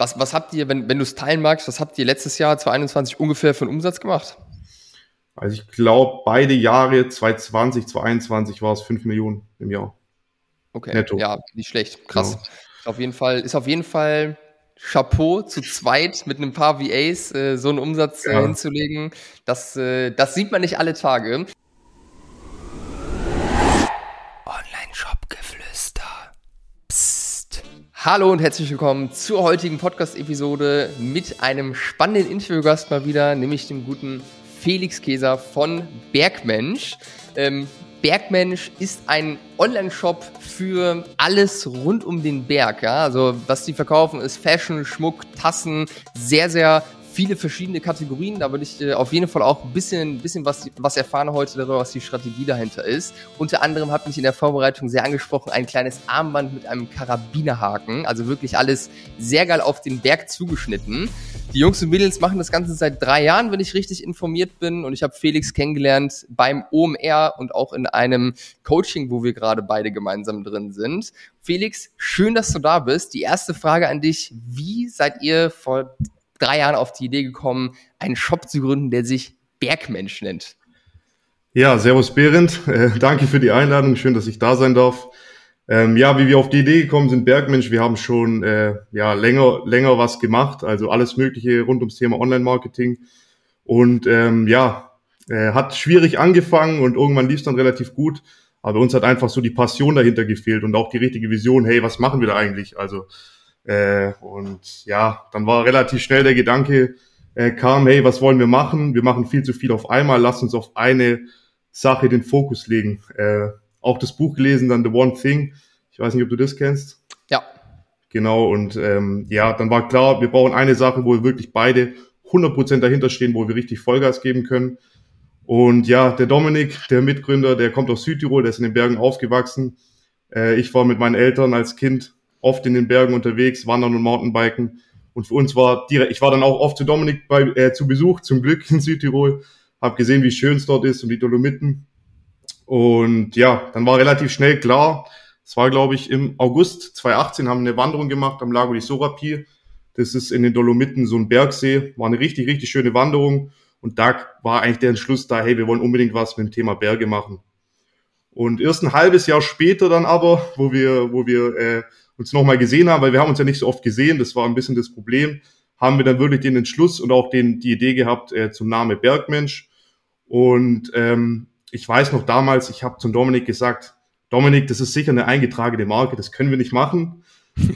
Was, was habt ihr, wenn, wenn du es teilen magst, was habt ihr letztes Jahr 2021 ungefähr für einen Umsatz gemacht? Also ich glaube, beide Jahre 2020, 2021 war es 5 Millionen im Jahr. Okay, Netto. ja, nicht schlecht. Krass. Genau. Auf jeden Fall, ist auf jeden Fall Chapeau zu zweit mit ein paar VAs äh, so einen Umsatz äh, ja. hinzulegen. Das, äh, das sieht man nicht alle Tage. Hallo und herzlich willkommen zur heutigen Podcast-Episode mit einem spannenden Interviewgast mal wieder, nämlich dem guten Felix Käser von Bergmensch. Ähm, Bergmensch ist ein Online-Shop für alles rund um den Berg. Ja? Also was sie verkaufen ist Fashion, Schmuck, Tassen, sehr, sehr viele verschiedene Kategorien. Da würde ich äh, auf jeden Fall auch ein bisschen, bisschen was, was erfahren heute darüber, was die Strategie dahinter ist. Unter anderem hat mich in der Vorbereitung sehr angesprochen ein kleines Armband mit einem Karabinerhaken. Also wirklich alles sehr geil auf den Berg zugeschnitten. Die Jungs und Mädels machen das Ganze seit drei Jahren, wenn ich richtig informiert bin. Und ich habe Felix kennengelernt beim OMR und auch in einem Coaching, wo wir gerade beide gemeinsam drin sind. Felix, schön, dass du da bist. Die erste Frage an dich. Wie seid ihr vor drei Jahren auf die Idee gekommen, einen Shop zu gründen, der sich Bergmensch nennt. Ja, Servus Behrend. Äh, danke für die Einladung. Schön, dass ich da sein darf. Ähm, ja, wie wir auf die Idee gekommen sind, Bergmensch, wir haben schon äh, ja, länger, länger was gemacht, also alles Mögliche rund ums Thema Online-Marketing. Und ähm, ja, äh, hat schwierig angefangen und irgendwann lief es dann relativ gut. Aber uns hat einfach so die Passion dahinter gefehlt und auch die richtige Vision, hey, was machen wir da eigentlich? Also äh, und ja, dann war relativ schnell der Gedanke, äh, kam, hey, was wollen wir machen? Wir machen viel zu viel auf einmal, lass uns auf eine Sache den Fokus legen. Äh, auch das Buch gelesen, dann The One Thing. Ich weiß nicht, ob du das kennst. Ja. Genau, und ähm, ja, dann war klar, wir brauchen eine Sache, wo wir wirklich beide 100% dahinter stehen, wo wir richtig Vollgas geben können. Und ja, der Dominik, der Mitgründer, der kommt aus Südtirol, der ist in den Bergen aufgewachsen. Äh, ich war mit meinen Eltern als Kind oft in den Bergen unterwegs, wandern und Mountainbiken. Und für uns war direkt, ich war dann auch oft zu Dominik bei, äh, zu Besuch, zum Glück in Südtirol, habe gesehen, wie schön es dort ist und die Dolomiten. Und ja, dann war relativ schnell klar, es war, glaube ich, im August 2018 haben wir eine Wanderung gemacht am Lago di Sorapi. Das ist in den Dolomiten so ein Bergsee, war eine richtig, richtig schöne Wanderung. Und da war eigentlich der Entschluss da, hey, wir wollen unbedingt was mit dem Thema Berge machen. Und erst ein halbes Jahr später dann aber, wo wir, wo wir äh, uns nochmal gesehen haben, weil wir haben uns ja nicht so oft gesehen, das war ein bisschen das Problem, haben wir dann wirklich den Entschluss und auch den, die Idee gehabt äh, zum Name Bergmensch. Und ähm, ich weiß noch damals, ich habe zum Dominik gesagt, Dominik, das ist sicher eine eingetragene Marke, das können wir nicht machen.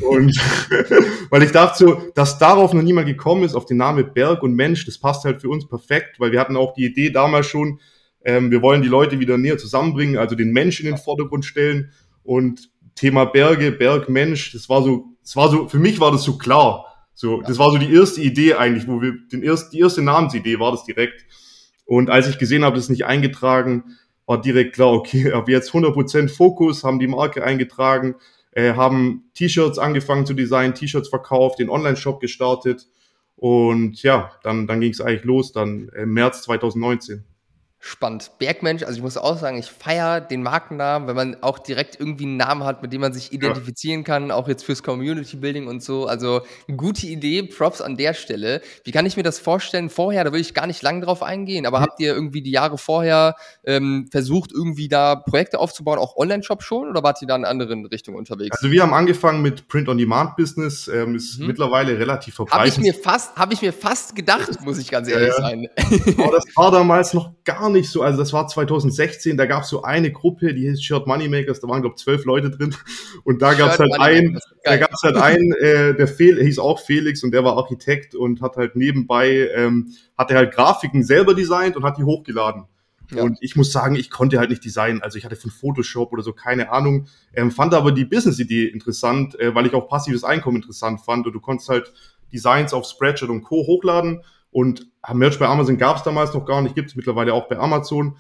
Und weil ich dachte so, dass darauf noch niemand gekommen ist, auf den Namen Berg und Mensch, das passt halt für uns perfekt, weil wir hatten auch die Idee damals schon, ähm, wir wollen die Leute wieder näher zusammenbringen, also den Mensch in den Vordergrund stellen. Und Thema Berge, Bergmensch, das war so, das war so, für mich war das so klar. So, das war so die erste Idee eigentlich, wo wir, den erst, die erste Namensidee war das direkt. Und als ich gesehen habe, das ist nicht eingetragen, war direkt klar, okay, ab jetzt 100% Fokus, haben die Marke eingetragen, äh, haben T-Shirts angefangen zu designen, T-Shirts verkauft, den Online-Shop gestartet. Und ja, dann, dann ging es eigentlich los, dann im März 2019 spannend. Bergmensch, also ich muss auch sagen, ich feiere den Markennamen, wenn man auch direkt irgendwie einen Namen hat, mit dem man sich identifizieren ja. kann, auch jetzt fürs Community Building und so. Also eine gute Idee, Props an der Stelle. Wie kann ich mir das vorstellen? Vorher, da will ich gar nicht lang drauf eingehen, aber mhm. habt ihr irgendwie die Jahre vorher ähm, versucht, irgendwie da Projekte aufzubauen, auch Online-Shop schon, oder wart ihr da in anderen Richtungen unterwegs? Also wir haben angefangen mit Print-on-Demand-Business, ähm, ist mhm. mittlerweile relativ verbreitet. Habe ich mir fast, habe ich mir fast gedacht, muss ich ganz ehrlich ja. sein. Aber das war damals noch gar nicht so, also das war 2016, da gab es so eine Gruppe, die hieß Shirt Moneymakers, da waren glaube zwölf Leute drin und da gab es halt einen, da gab es halt einen, äh, der Fel hieß auch Felix und der war Architekt und hat halt nebenbei, ähm, hat er halt Grafiken selber designt und hat die hochgeladen. Ja. Und ich muss sagen, ich konnte halt nicht designen. Also ich hatte von Photoshop oder so keine Ahnung. Ähm, fand aber die Business-Idee interessant, äh, weil ich auch passives Einkommen interessant fand. Und du konntest halt Designs auf Spreadshirt und Co. hochladen und Merch bei Amazon gab es damals noch gar nicht, gibt es mittlerweile auch bei Amazon.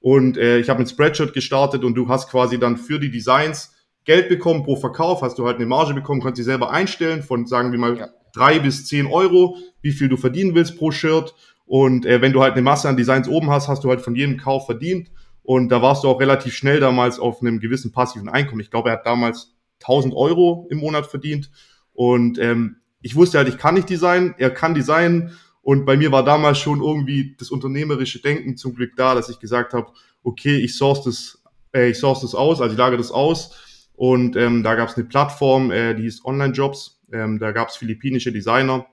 Und äh, ich habe mit Spreadshirt gestartet und du hast quasi dann für die Designs Geld bekommen pro Verkauf, hast du halt eine Marge bekommen, kannst sie selber einstellen von, sagen wir mal, ja. drei bis zehn Euro, wie viel du verdienen willst pro Shirt. Und äh, wenn du halt eine Masse an Designs oben hast, hast du halt von jedem Kauf verdient. Und da warst du auch relativ schnell damals auf einem gewissen passiven Einkommen. Ich glaube, er hat damals 1000 Euro im Monat verdient. Und ähm, ich wusste halt, ich kann nicht designen, er kann designen. Und bei mir war damals schon irgendwie das unternehmerische Denken zum Glück da, dass ich gesagt habe, okay, ich source das, äh, ich source das aus, also ich lagere das aus. Und ähm, da gab es eine Plattform, äh, die hieß Online Jobs. Ähm, da gab es philippinische Designer.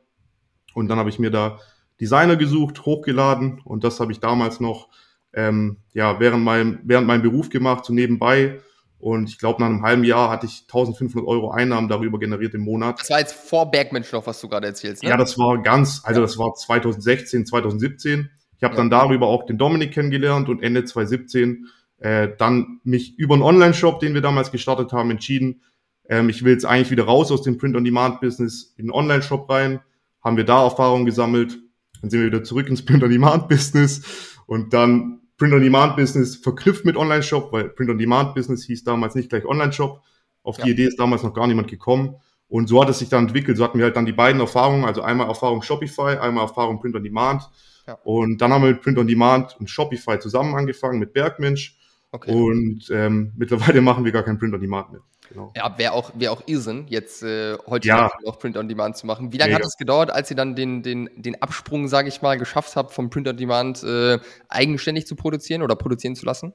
Und dann habe ich mir da Designer gesucht, hochgeladen und das habe ich damals noch ähm, ja, während, meinem, während meinem Beruf gemacht, so nebenbei. Und ich glaube, nach einem halben Jahr hatte ich 1500 Euro Einnahmen darüber generiert im Monat. Das war jetzt vor Bergmensch noch, was du gerade erzählst, ne? Ja, das war ganz, also das war 2016, 2017. Ich habe ja. dann darüber auch den Dominik kennengelernt und Ende 2017 äh, dann mich über einen Online-Shop, den wir damals gestartet haben, entschieden, ähm, ich will jetzt eigentlich wieder raus aus dem Print-on-Demand-Business in einen Online-Shop rein. Haben wir da Erfahrungen gesammelt. Dann sind wir wieder zurück ins Print-on-Demand-Business und dann Print-on-Demand-Business verknüpft mit Online-Shop, weil Print-on-Demand-Business hieß damals nicht gleich Online-Shop. Auf ja. die Idee ist damals noch gar niemand gekommen. Und so hat es sich dann entwickelt. So hatten wir halt dann die beiden Erfahrungen, also einmal Erfahrung Shopify, einmal Erfahrung Print-on-Demand. Ja. Und dann haben wir mit Print-on-Demand und Shopify zusammen angefangen mit Bergmensch. Okay. Und ähm, mittlerweile machen wir gar kein Print-on-Demand mehr. Genau. Ja, wäre auch, wär auch Irrsinn, jetzt äh, heute ja. noch Print-on-Demand zu machen. Wie lange Mega. hat es gedauert, als ihr dann den, den, den Absprung, sage ich mal, geschafft habt, vom Print-on-Demand äh, eigenständig zu produzieren oder produzieren zu lassen?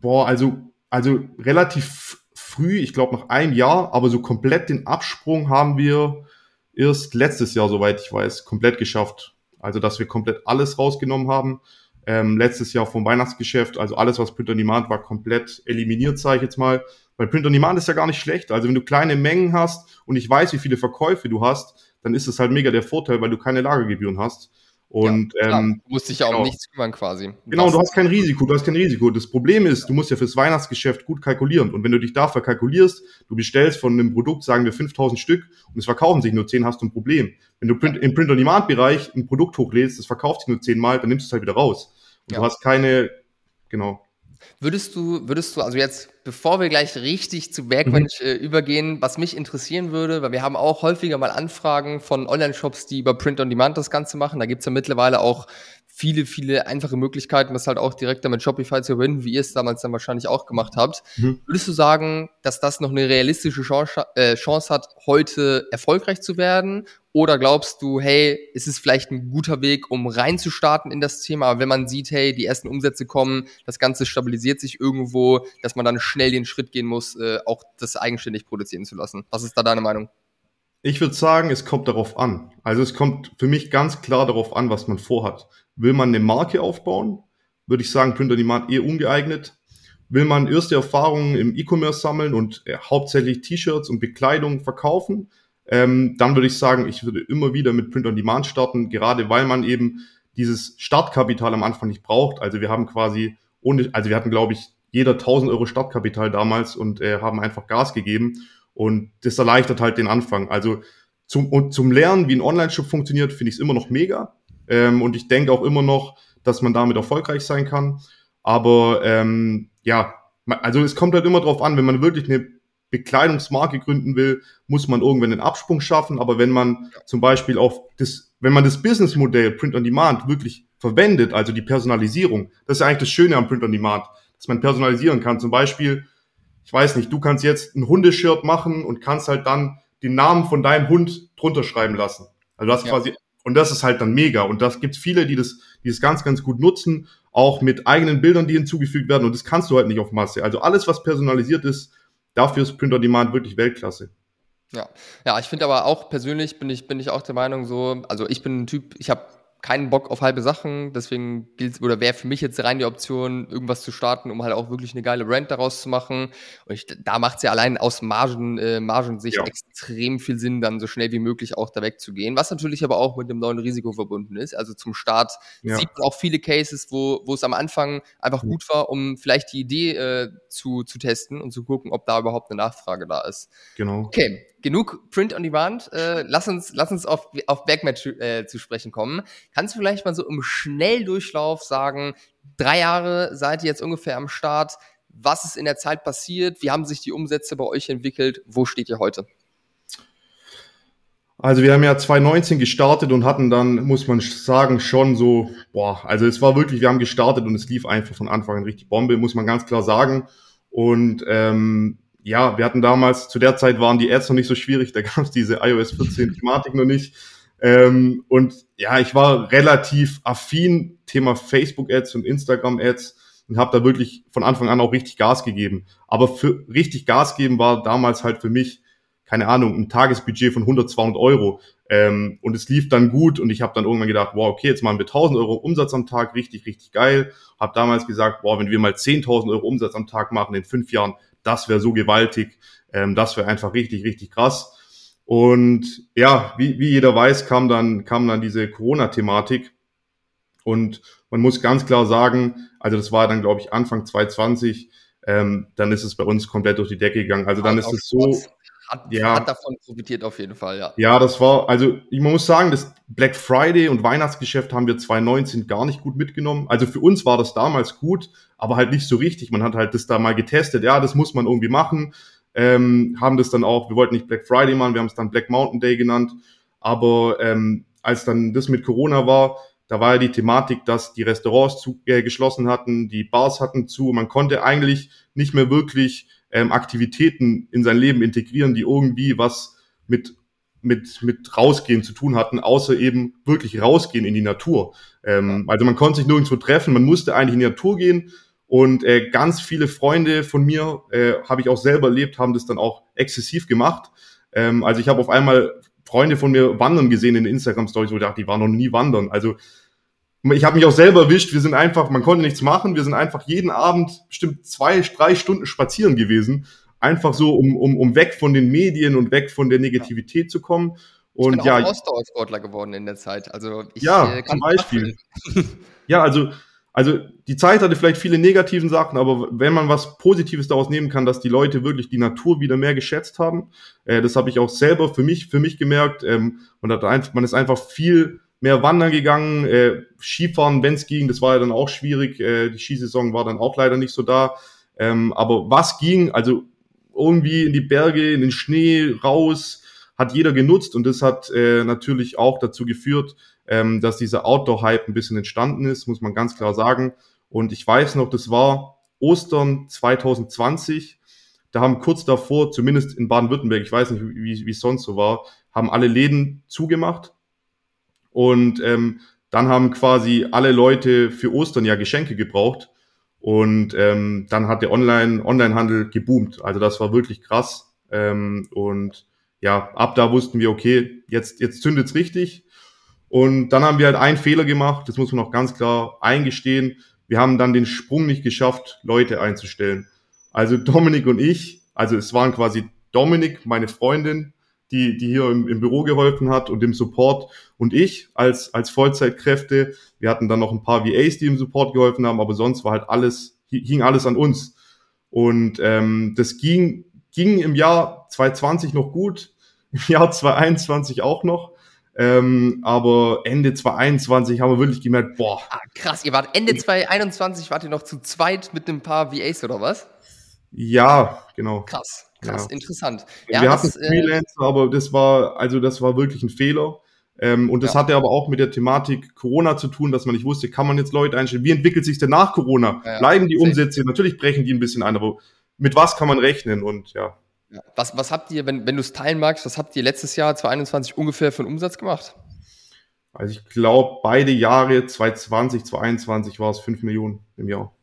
Boah, also, also relativ früh, ich glaube nach einem Jahr, aber so komplett den Absprung haben wir erst letztes Jahr, soweit ich weiß, komplett geschafft. Also, dass wir komplett alles rausgenommen haben. Ähm, letztes Jahr vom Weihnachtsgeschäft, also alles, was Print on Demand war, komplett eliminiert, sage ich jetzt mal. Weil Print on Demand ist ja gar nicht schlecht. Also wenn du kleine Mengen hast und ich weiß, wie viele Verkäufe du hast, dann ist es halt mega der Vorteil, weil du keine Lagergebühren hast. Und ja, ähm, du musst dich ja genau. um nichts kümmern quasi. Genau, du hast kein Risiko, du hast kein Risiko. Das Problem ist, du musst ja fürs Weihnachtsgeschäft gut kalkulieren. Und wenn du dich dafür kalkulierst, du bestellst von einem Produkt, sagen wir 5000 Stück und es verkaufen sich nur 10, hast du ein Problem. Wenn du Print, im Print-on-Demand-Bereich ein Produkt hochlädst, das verkauft sich nur 10 Mal, dann nimmst du es halt wieder raus. Und ja. du hast keine, genau. Würdest du, würdest du, also jetzt, bevor wir gleich richtig zu Bergmensch mhm. äh, übergehen, was mich interessieren würde, weil wir haben auch häufiger mal Anfragen von Online-Shops, die über Print on Demand das Ganze machen. Da gibt's ja mittlerweile auch viele, viele einfache Möglichkeiten, das halt auch direkt damit Shopify zu verbinden, wie ihr es damals dann wahrscheinlich auch gemacht habt. Mhm. Würdest du sagen, dass das noch eine realistische Chance, äh, Chance hat, heute erfolgreich zu werden? Oder glaubst du, hey, ist es vielleicht ein guter Weg, um reinzustarten in das Thema? Aber wenn man sieht, hey, die ersten Umsätze kommen, das Ganze stabilisiert sich irgendwo, dass man dann schnell den Schritt gehen muss, äh, auch das eigenständig produzieren zu lassen. Was ist da deine Meinung? Ich würde sagen, es kommt darauf an. Also es kommt für mich ganz klar darauf an, was man vorhat. Will man eine Marke aufbauen, würde ich sagen, Print on Demand eher ungeeignet. Will man erste Erfahrungen im E-Commerce sammeln und äh, hauptsächlich T-Shirts und Bekleidung verkaufen, ähm, dann würde ich sagen, ich würde immer wieder mit Print on Demand starten, gerade weil man eben dieses Startkapital am Anfang nicht braucht. Also wir haben quasi ohne, also wir hatten glaube ich jeder 1000 Euro Startkapital damals und äh, haben einfach Gas gegeben. Und das erleichtert halt den Anfang. Also zum, und zum Lernen, wie ein Online-Shop funktioniert, finde ich es immer noch mega. Ähm, und ich denke auch immer noch, dass man damit erfolgreich sein kann. Aber ähm, ja, also es kommt halt immer drauf an, wenn man wirklich eine Bekleidungsmarke gründen will, muss man irgendwann einen Absprung schaffen. Aber wenn man zum Beispiel auf das, wenn man das Businessmodell Print on Demand wirklich verwendet, also die Personalisierung, das ist eigentlich das Schöne am Print on Demand, dass man personalisieren kann. Zum Beispiel, ich weiß nicht, du kannst jetzt ein Hundeshirt machen und kannst halt dann den Namen von deinem Hund drunter schreiben lassen. Also das ja. quasi, und das ist halt dann mega. Und das gibt viele, die das, die das ganz, ganz gut nutzen, auch mit eigenen Bildern, die hinzugefügt werden. Und das kannst du halt nicht auf Masse. Also alles, was personalisiert ist, dafür ist Print on Demand wirklich Weltklasse. Ja, ja, ich finde aber auch persönlich bin ich bin ich auch der Meinung so, also ich bin ein Typ, ich habe keinen Bock auf halbe Sachen, deswegen gilt oder wäre für mich jetzt rein die Option, irgendwas zu starten, um halt auch wirklich eine geile Brand daraus zu machen. Und ich, da macht es ja allein aus Margen, äh, Margensicht ja. extrem viel Sinn, dann so schnell wie möglich auch da wegzugehen. Was natürlich aber auch mit dem neuen Risiko verbunden ist. Also zum Start ja. sieht man auch viele Cases, wo, wo es am Anfang einfach gut war, um vielleicht die Idee äh, zu, zu testen und zu gucken, ob da überhaupt eine Nachfrage da ist. Genau. Okay, genug Print on Demand. Äh, lass uns, lass uns auf, auf Backmatch äh, zu sprechen kommen. Kannst du vielleicht mal so im Schnelldurchlauf sagen, drei Jahre seid ihr jetzt ungefähr am Start. Was ist in der Zeit passiert? Wie haben sich die Umsätze bei euch entwickelt? Wo steht ihr heute? Also wir haben ja 2019 gestartet und hatten dann, muss man sagen, schon so, boah, also es war wirklich, wir haben gestartet und es lief einfach von Anfang an richtig Bombe, muss man ganz klar sagen. Und ähm, ja, wir hatten damals, zu der Zeit waren die Ads noch nicht so schwierig, da gab es diese iOS 14 Thematik noch nicht. Ähm, und ja, ich war relativ affin Thema Facebook-Ads und Instagram-Ads und habe da wirklich von Anfang an auch richtig Gas gegeben. Aber für richtig Gas geben war damals halt für mich, keine Ahnung, ein Tagesbudget von 100, 200 Euro. Ähm, und es lief dann gut und ich habe dann irgendwann gedacht, wow, okay, jetzt machen wir 1000 Euro Umsatz am Tag, richtig, richtig geil. Habe damals gesagt, wow, wenn wir mal 10.000 Euro Umsatz am Tag machen in fünf Jahren, das wäre so gewaltig, ähm, das wäre einfach richtig, richtig krass. Und ja, wie, wie jeder weiß, kam dann, kam dann diese Corona-Thematik. Und man muss ganz klar sagen, also das war dann, glaube ich, Anfang 2020, ähm, dann ist es bei uns komplett durch die Decke gegangen. Also dann ist es so. Hat, ja, hat davon profitiert auf jeden Fall, ja. Ja, das war, also ich muss sagen, das Black Friday und Weihnachtsgeschäft haben wir 2019 gar nicht gut mitgenommen. Also für uns war das damals gut, aber halt nicht so richtig. Man hat halt das da mal getestet, ja, das muss man irgendwie machen. Ähm, haben das dann auch, wir wollten nicht Black Friday machen, wir haben es dann Black Mountain Day genannt. Aber ähm, als dann das mit Corona war, da war ja die Thematik, dass die Restaurants zu, äh, geschlossen hatten, die Bars hatten zu. Man konnte eigentlich nicht mehr wirklich ähm, Aktivitäten in sein Leben integrieren, die irgendwie was mit mit, mit rausgehen zu tun hatten, außer eben wirklich rausgehen in die Natur. Ähm, also man konnte sich nirgendwo treffen, man musste eigentlich in die Natur gehen und äh, ganz viele Freunde von mir, äh, habe ich auch selber erlebt, haben das dann auch exzessiv gemacht. Ähm, also ich habe auf einmal Freunde von mir wandern gesehen in den Instagram-Stories, wo ich dachte, die waren noch nie wandern. Also ich habe mich auch selber erwischt, wir sind einfach, man konnte nichts machen, wir sind einfach jeden Abend bestimmt zwei, drei Stunden spazieren gewesen. Einfach so, um, um, um weg von den Medien und weg von der Negativität zu kommen. Und ich bin ja, auch Ausdauersportler geworden in der Zeit. Also ich ja, äh, zum Beispiel. ja, also, also die Zeit hatte vielleicht viele negativen Sachen, aber wenn man was Positives daraus nehmen kann, dass die Leute wirklich die Natur wieder mehr geschätzt haben, äh, das habe ich auch selber für mich, für mich gemerkt. Ähm, man, hat einfach, man ist einfach viel mehr wandern gegangen, äh, Skifahren, wenn es ging, das war ja dann auch schwierig. Äh, die Skisaison war dann auch leider nicht so da. Ähm, aber was ging, also irgendwie in die Berge, in den Schnee, raus, hat jeder genutzt und das hat äh, natürlich auch dazu geführt, ähm, dass dieser Outdoor-Hype ein bisschen entstanden ist, muss man ganz klar sagen. Und ich weiß noch, das war Ostern 2020. Da haben kurz davor, zumindest in Baden-Württemberg, ich weiß nicht, wie es sonst so war, haben alle Läden zugemacht. Und ähm, dann haben quasi alle Leute für Ostern ja Geschenke gebraucht. Und ähm, dann hat der Online, Onlinehandel geboomt. Also das war wirklich krass. Ähm, und ja, ab da wussten wir, okay, jetzt, jetzt zündet's richtig. Und dann haben wir halt einen Fehler gemacht, das muss man auch ganz klar eingestehen. Wir haben dann den Sprung nicht geschafft, Leute einzustellen. Also Dominik und ich, also es waren quasi Dominik, meine Freundin, die, die hier im, im Büro geholfen hat und im Support und ich als, als Vollzeitkräfte. Wir hatten dann noch ein paar VAs, die im Support geholfen haben, aber sonst war halt alles, hing alles an uns. Und ähm, das ging, ging im Jahr 2020 noch gut, im Jahr 2021 auch noch. Ähm, aber Ende 2021 haben wir wirklich gemerkt, boah. Ah, krass, ihr wart Ende 2021, wart ihr noch zu zweit mit ein paar VAs oder was? Ja, genau. Krass. Krass, ja. interessant. Ja, wir hatten das, äh, Freelancer, äh, aber das war, also das war wirklich ein Fehler. Ähm, und das ja. hatte aber auch mit der Thematik Corona zu tun, dass man nicht wusste, kann man jetzt Leute einstellen? Wie entwickelt sich denn nach Corona? Ja, Bleiben die Umsätze? Natürlich brechen die ein bisschen ein, aber mit was kann man rechnen? Und ja. Was, was habt ihr, wenn, wenn du es teilen magst, was habt ihr letztes Jahr, 2021, ungefähr für einen Umsatz gemacht? Also ich glaube, beide Jahre, 2020, 2021, war es 5 Millionen im Jahr.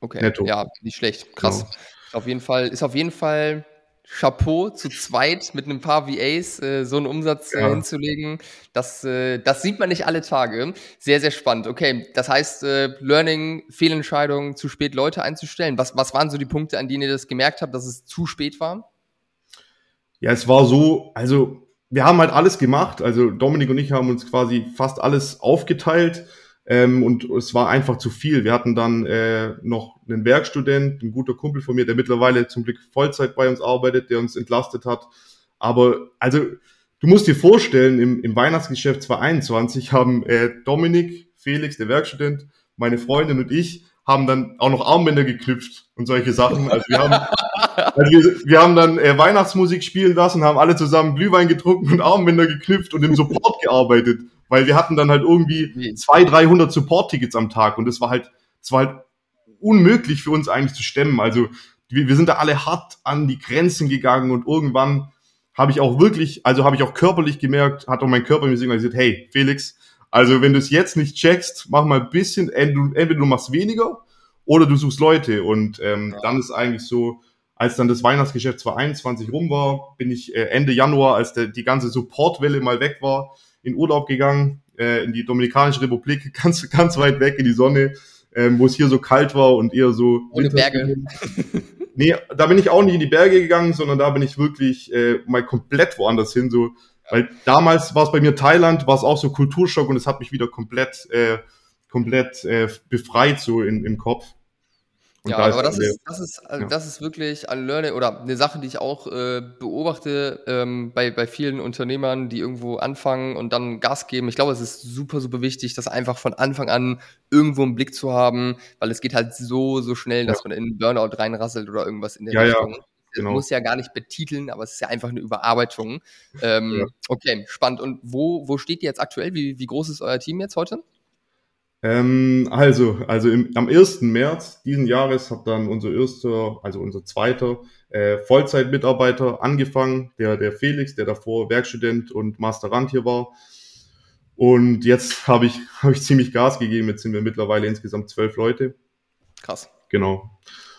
Okay, Netto. ja, nicht schlecht. Krass. Genau. Auf jeden Fall, ist auf jeden Fall Chapeau zu zweit mit ein paar VAs äh, so einen Umsatz äh, ja. hinzulegen. Das, äh, das sieht man nicht alle Tage. Sehr, sehr spannend. Okay, das heißt, äh, Learning, Fehlentscheidungen, zu spät Leute einzustellen. Was, was waren so die Punkte, an denen ihr das gemerkt habt, dass es zu spät war? Ja, es war so, also wir haben halt alles gemacht. Also Dominik und ich haben uns quasi fast alles aufgeteilt. Ähm, und es war einfach zu viel. Wir hatten dann äh, noch einen Werkstudent, ein guter Kumpel von mir, der mittlerweile zum Glück Vollzeit bei uns arbeitet, der uns entlastet hat. Aber also, du musst dir vorstellen, im, im Weihnachtsgeschäft 2021 haben äh, Dominik, Felix, der Werkstudent, meine Freundin und ich haben dann auch noch Armbänder geknüpft und solche Sachen. Also wir haben, also wir, wir haben dann äh, Weihnachtsmusik spielen lassen, haben alle zusammen Glühwein getrunken und Armbänder geknüpft und im Support gearbeitet weil wir hatten dann halt irgendwie 200, 300 Support-Tickets am Tag und das war halt, das war halt unmöglich für uns eigentlich zu stemmen. Also wir, wir sind da alle hart an die Grenzen gegangen und irgendwann habe ich auch wirklich, also habe ich auch körperlich gemerkt, hat auch mein Körper mir signalisiert, hey, Felix, also wenn du es jetzt nicht checkst, mach mal ein bisschen, entweder du machst weniger oder du suchst Leute. Und ähm, ja. dann ist eigentlich so, als dann das Weihnachtsgeschäft 2021 rum war, bin ich äh, Ende Januar, als der, die ganze Supportwelle mal weg war, in Urlaub gegangen, äh, in die Dominikanische Republik, ganz, ganz weit weg in die Sonne, ähm, wo es hier so kalt war und eher so. Ohne Berge. nee, da bin ich auch nicht in die Berge gegangen, sondern da bin ich wirklich äh, mal komplett woanders hin. So, weil damals war es bei mir Thailand, war es auch so Kulturschock und es hat mich wieder komplett, äh, komplett äh, befreit so in, im Kopf. Und ja, da aber das ist, das, ist, also ja. das ist wirklich ein Learning oder eine Sache, die ich auch äh, beobachte ähm, bei, bei vielen Unternehmern, die irgendwo anfangen und dann Gas geben. Ich glaube, es ist super, super wichtig, das einfach von Anfang an irgendwo im Blick zu haben, weil es geht halt so, so schnell, dass ja. man in Burnout reinrasselt oder irgendwas in der ja, Richtung. Ja. Genau. muss ja gar nicht betiteln, aber es ist ja einfach eine Überarbeitung. Ähm. Okay, spannend. Und wo, wo steht ihr jetzt aktuell? Wie, wie groß ist euer Team jetzt heute? Ähm, also, also im, am 1. März diesen Jahres hat dann unser erster, also unser zweiter äh, Vollzeitmitarbeiter angefangen, der, der Felix, der davor Werkstudent und Masterand hier war. Und jetzt habe ich, hab ich ziemlich Gas gegeben. Jetzt sind wir mittlerweile insgesamt zwölf Leute. Krass. Genau.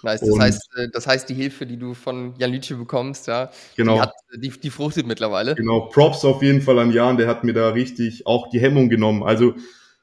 Nice. Das, heißt, äh, das heißt, die Hilfe, die du von Jan Lütje bekommst, ja, genau. die, hat, die, die fruchtet mittlerweile. Genau, Props auf jeden Fall an Jan, der hat mir da richtig auch die Hemmung genommen. Also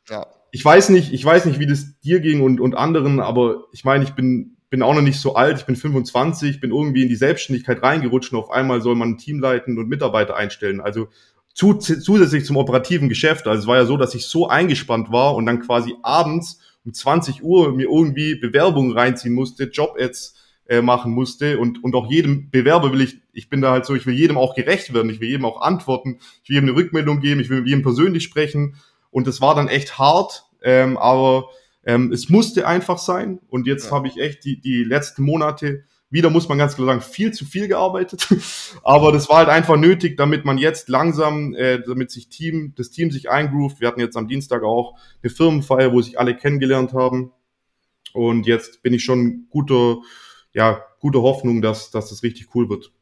ja ich weiß nicht, ich weiß nicht, wie das dir ging und, und anderen, aber ich meine, ich bin, bin auch noch nicht so alt, ich bin 25, bin irgendwie in die Selbstständigkeit reingerutscht und auf einmal soll man ein Team leiten und Mitarbeiter einstellen. Also zu, zusätzlich zum operativen Geschäft. Also es war ja so, dass ich so eingespannt war und dann quasi abends um 20 Uhr mir irgendwie Bewerbungen reinziehen musste, Job-Ads äh, machen musste und, und auch jedem Bewerber will ich, ich bin da halt so, ich will jedem auch gerecht werden, ich will jedem auch antworten, ich will jedem eine Rückmeldung geben, ich will mit jedem persönlich sprechen und das war dann echt hart, ähm, aber ähm, es musste einfach sein. Und jetzt ja. habe ich echt die, die letzten Monate wieder, muss man ganz klar sagen, viel zu viel gearbeitet. aber das war halt einfach nötig, damit man jetzt langsam, äh, damit sich Team, das Team sich eingroovt. Wir hatten jetzt am Dienstag auch eine Firmenfeier, wo sich alle kennengelernt haben. Und jetzt bin ich schon guter, ja, gute Hoffnung, dass, dass das richtig cool wird.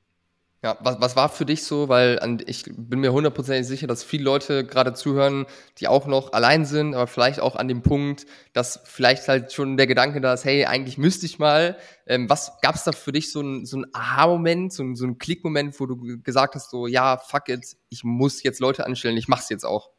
Ja, was, was war für dich so, weil an, ich bin mir hundertprozentig sicher, dass viele Leute gerade zuhören, die auch noch allein sind, aber vielleicht auch an dem Punkt, dass vielleicht halt schon der Gedanke da ist, hey, eigentlich müsste ich mal. Ähm, was gab es da für dich so ein, so ein Aha-Moment, so ein, so ein Klick-Moment, wo du gesagt hast, so, ja, fuck it, ich muss jetzt Leute anstellen, ich mach's jetzt auch?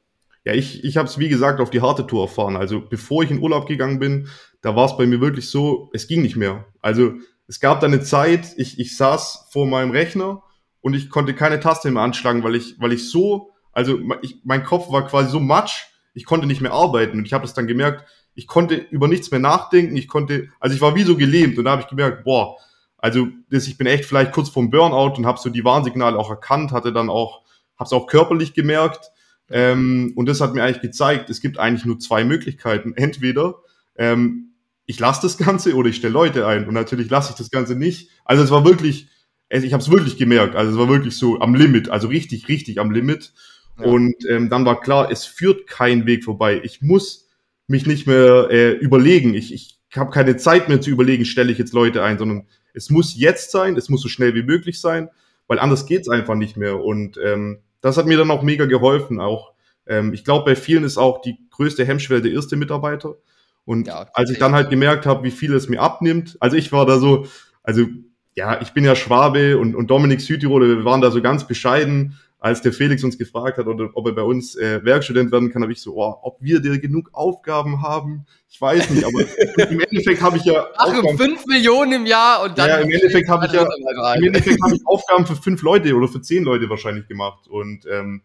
Ja, ich, ich habe es wie gesagt auf die harte Tour erfahren. Also bevor ich in Urlaub gegangen bin, da war es bei mir wirklich so, es ging nicht mehr. Also es gab da eine Zeit, ich, ich saß vor meinem Rechner und ich konnte keine Taste mehr anschlagen, weil ich, weil ich so, also ich, mein Kopf war quasi so matsch, ich konnte nicht mehr arbeiten. Und ich habe das dann gemerkt, ich konnte über nichts mehr nachdenken, ich konnte, also ich war wie so gelähmt. Und da habe ich gemerkt, boah, also das, ich bin echt vielleicht kurz vorm Burnout und habe so die Warnsignale auch erkannt, hatte dann auch, habe es auch körperlich gemerkt. Ähm, und das hat mir eigentlich gezeigt, es gibt eigentlich nur zwei Möglichkeiten, entweder ähm, ich lasse das Ganze oder ich stelle Leute ein. Und natürlich lasse ich das Ganze nicht. Also es war wirklich ich habe es wirklich gemerkt. Also es war wirklich so am Limit, also richtig, richtig am Limit. Ja. Und ähm, dann war klar, es führt kein Weg vorbei. Ich muss mich nicht mehr äh, überlegen. Ich, ich habe keine Zeit mehr zu überlegen, stelle ich jetzt Leute ein, sondern es muss jetzt sein, es muss so schnell wie möglich sein, weil anders geht's einfach nicht mehr. Und ähm, das hat mir dann auch mega geholfen. Auch ähm, ich glaube, bei vielen ist auch die größte Hemmschwelle der erste Mitarbeiter. Und ja, als ich dann halt gemerkt habe, wie viel es mir abnimmt, also ich war da so, also ja, ich bin ja Schwabe und, und Dominik Südtiroler, wir waren da so ganz bescheiden, als der Felix uns gefragt hat, oder ob er bei uns äh, Werkstudent werden kann, habe ich so, oh, ob wir dir genug Aufgaben haben, ich weiß nicht, aber im Endeffekt habe ich ja Ach, Aufgaben, fünf Millionen im Jahr und dann ja, im Endeffekt habe ich ja im Endeffekt habe ich Aufgaben für fünf Leute oder für zehn Leute wahrscheinlich gemacht und ähm,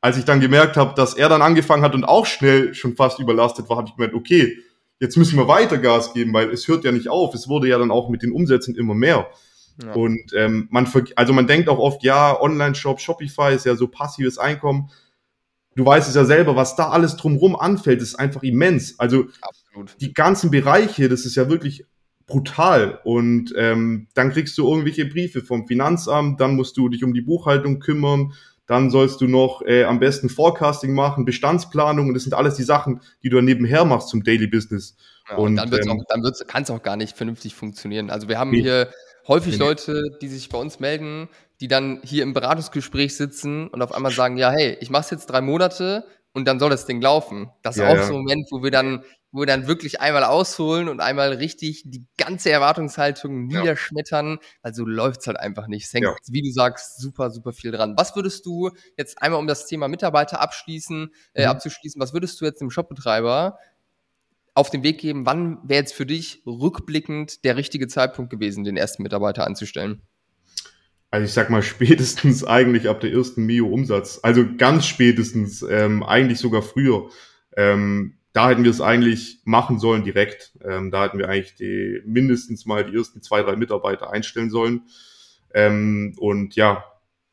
als ich dann gemerkt habe, dass er dann angefangen hat und auch schnell schon fast überlastet war, habe ich gemerkt, okay, jetzt müssen wir weiter Gas geben, weil es hört ja nicht auf. Es wurde ja dann auch mit den Umsätzen immer mehr. Ja. Und ähm, man, also man denkt auch oft, ja, Online-Shop, Shopify ist ja so passives Einkommen. Du weißt es ja selber, was da alles drumherum anfällt, ist einfach immens. Also Absolut. die ganzen Bereiche, das ist ja wirklich brutal. Und ähm, dann kriegst du irgendwelche Briefe vom Finanzamt, dann musst du dich um die Buchhaltung kümmern, Dann sollst du noch äh, am besten Forecasting machen, Bestandsplanung und das sind alles die Sachen, die du nebenher machst zum Daily Business. Ja, und, und, dann, wird's ähm, auch, dann wird's, kann es auch gar nicht vernünftig funktionieren. Also wir haben nee. hier häufig nee. Leute, die sich bei uns melden, die dann hier im Beratungsgespräch sitzen und auf einmal sagen, ja, hey, ich mache es jetzt drei Monate und dann soll das Ding laufen. Das ist ja, auch ja. so ein Moment, wo wir dann, wo wir dann wirklich einmal ausholen und einmal richtig die ganze Erwartungshaltung niederschmettern. Also läuft's halt einfach nicht. Es hängt, ja. wie du sagst, super, super viel dran. Was würdest du jetzt einmal um das Thema Mitarbeiter abschließen, äh, mhm. abzuschließen, was würdest du jetzt dem Shopbetreiber auf den Weg geben, wann wäre jetzt für dich rückblickend der richtige Zeitpunkt gewesen, den ersten Mitarbeiter anzustellen? Also ich sag mal spätestens eigentlich ab der ersten Mio-Umsatz. Also ganz spätestens, ähm, eigentlich sogar früher. Ähm, da hätten wir es eigentlich machen sollen direkt. Ähm, da hätten wir eigentlich die, mindestens mal die ersten zwei, drei Mitarbeiter einstellen sollen. Ähm, und ja,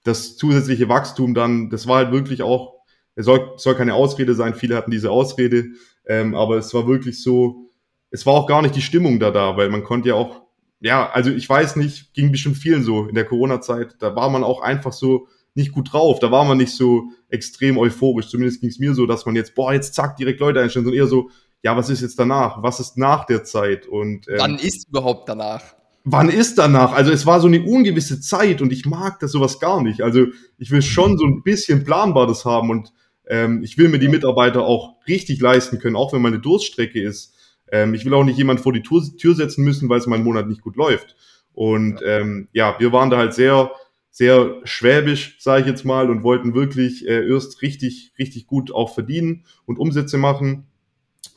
das zusätzliche Wachstum dann, das war halt wirklich auch, es soll, soll keine Ausrede sein, viele hatten diese Ausrede, ähm, aber es war wirklich so, es war auch gar nicht die Stimmung da da, weil man konnte ja auch ja, also ich weiß nicht, ging bestimmt vielen so in der Corona-Zeit. Da war man auch einfach so nicht gut drauf. Da war man nicht so extrem euphorisch. Zumindest ging es mir so, dass man jetzt, boah, jetzt zack, direkt Leute einstellen, sondern eher so, ja, was ist jetzt danach? Was ist nach der Zeit? Und ähm, wann ist überhaupt danach? Wann ist danach? Also es war so eine ungewisse Zeit und ich mag das sowas gar nicht. Also ich will schon so ein bisschen Planbares haben und ähm, ich will mir die Mitarbeiter auch richtig leisten können, auch wenn mal eine Durststrecke ist. Ähm, ich will auch nicht jemand vor die Tür, Tür setzen müssen, weil es meinen Monat nicht gut läuft. Und ähm, ja, wir waren da halt sehr, sehr schwäbisch, sage ich jetzt mal, und wollten wirklich äh, erst richtig, richtig gut auch verdienen und Umsätze machen.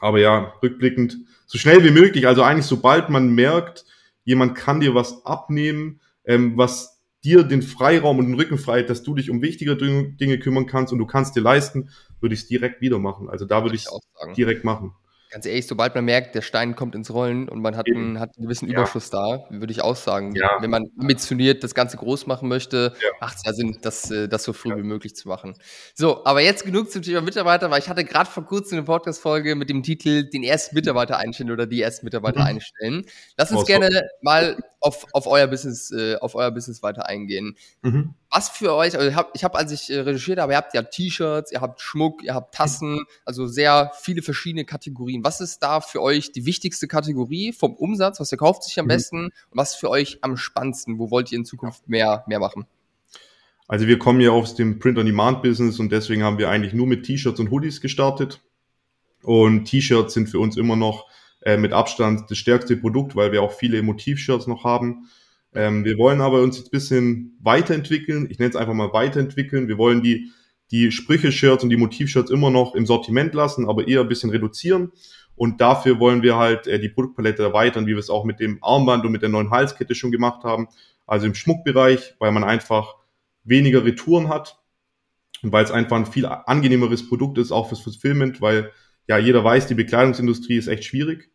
Aber ja, rückblickend, so schnell wie möglich, also eigentlich sobald man merkt, jemand kann dir was abnehmen, ähm, was dir den Freiraum und den Rücken frei, dass du dich um wichtige Dinge kümmern kannst und du kannst dir leisten, würde ich es direkt wieder machen. Also da würde ich es direkt machen ganz ehrlich, sobald man merkt, der Stein kommt ins Rollen und man hat, einen, hat einen gewissen ja. Überschuss da, würde ich auch sagen. Ja. Wenn man ambitioniert das Ganze groß machen möchte, ja. macht es ja Sinn, das, äh, das so früh wie möglich zu machen. So, aber jetzt genug zum Thema Mitarbeiter, weil ich hatte gerade vor kurzem eine Podcast-Folge mit dem Titel Den ersten Mitarbeiter einstellen oder die ersten Mitarbeiter mhm. einstellen. Lass uns oh, gerne mal auf, auf euer Business, äh, auf euer Business weiter eingehen. Mhm. Was für euch, also ich habe, ich hab, als ich äh, recherchiert habe, ihr habt ja T-Shirts, ihr habt Schmuck, ihr habt Tassen, also sehr viele verschiedene Kategorien. Was ist da für euch die wichtigste Kategorie vom Umsatz? Was verkauft sich am mhm. besten? Und was ist für euch am spannendsten? Wo wollt ihr in Zukunft mehr, mehr machen? Also wir kommen ja aus dem Print-on-Demand-Business und deswegen haben wir eigentlich nur mit T-Shirts und Hoodies gestartet. Und T-Shirts sind für uns immer noch äh, mit Abstand das stärkste Produkt, weil wir auch viele Motiv-Shirts noch haben. Ähm, wir wollen aber uns jetzt bisschen weiterentwickeln. Ich nenne es einfach mal weiterentwickeln. Wir wollen die, die Sprüche-Shirts und die Motiv-Shirts immer noch im Sortiment lassen, aber eher ein bisschen reduzieren. Und dafür wollen wir halt äh, die Produktpalette erweitern, wie wir es auch mit dem Armband und mit der neuen Halskette schon gemacht haben. Also im Schmuckbereich, weil man einfach weniger Retouren hat und weil es einfach ein viel angenehmeres Produkt ist, auch fürs Fulfillment, weil ja jeder weiß, die Bekleidungsindustrie ist echt schwierig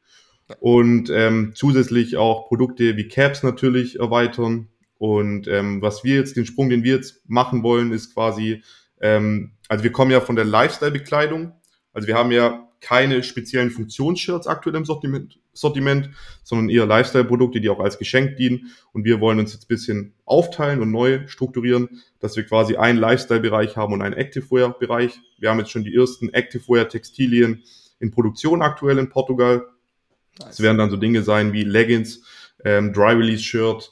und ähm, zusätzlich auch Produkte wie Caps natürlich erweitern. Und ähm, was wir jetzt, den Sprung, den wir jetzt machen wollen, ist quasi, ähm, also wir kommen ja von der Lifestyle-Bekleidung. Also wir haben ja keine speziellen Funktionsshirts aktuell im Sortiment, Sortiment sondern eher Lifestyle-Produkte, die auch als Geschenk dienen. Und wir wollen uns jetzt bisschen aufteilen und neu strukturieren, dass wir quasi einen Lifestyle-Bereich haben und einen Activewear-Bereich. Wir haben jetzt schon die ersten Activewear-Textilien in Produktion aktuell in Portugal. Nice. Es werden dann so Dinge sein wie Leggings, ähm, Dry Release Shirt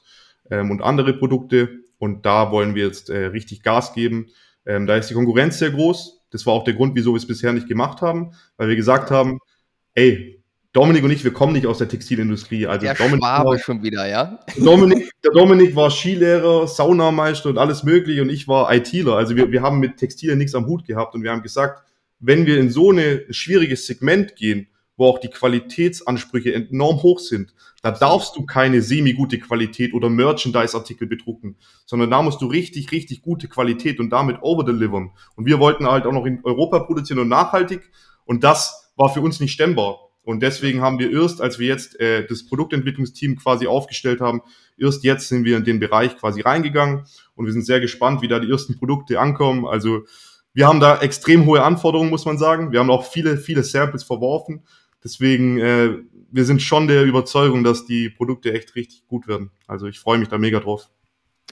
ähm, und andere Produkte. Und da wollen wir jetzt äh, richtig Gas geben. Ähm, da ist die Konkurrenz sehr groß. Das war auch der Grund, wieso wir es bisher nicht gemacht haben, weil wir gesagt haben, ey, Dominik und ich, wir kommen nicht aus der Textilindustrie. Also der Dominik war, schon wieder, ja? Dominik, der Dominik war Skilehrer, Saunameister und alles mögliche und ich war ITler. Also wir, wir haben mit Textilien nichts am Hut gehabt und wir haben gesagt, wenn wir in so ein schwieriges Segment gehen, wo auch die Qualitätsansprüche enorm hoch sind. Da darfst du keine semi-gute Qualität oder Merchandise-Artikel bedrucken, sondern da musst du richtig, richtig gute Qualität und damit overdelivern. Und wir wollten halt auch noch in Europa produzieren und nachhaltig und das war für uns nicht stemmbar. Und deswegen haben wir erst, als wir jetzt äh, das Produktentwicklungsteam quasi aufgestellt haben, erst jetzt sind wir in den Bereich quasi reingegangen und wir sind sehr gespannt, wie da die ersten Produkte ankommen. Also wir haben da extrem hohe Anforderungen, muss man sagen. Wir haben auch viele, viele Samples verworfen Deswegen, äh, wir sind schon der Überzeugung, dass die Produkte echt richtig gut werden. Also ich freue mich da mega drauf.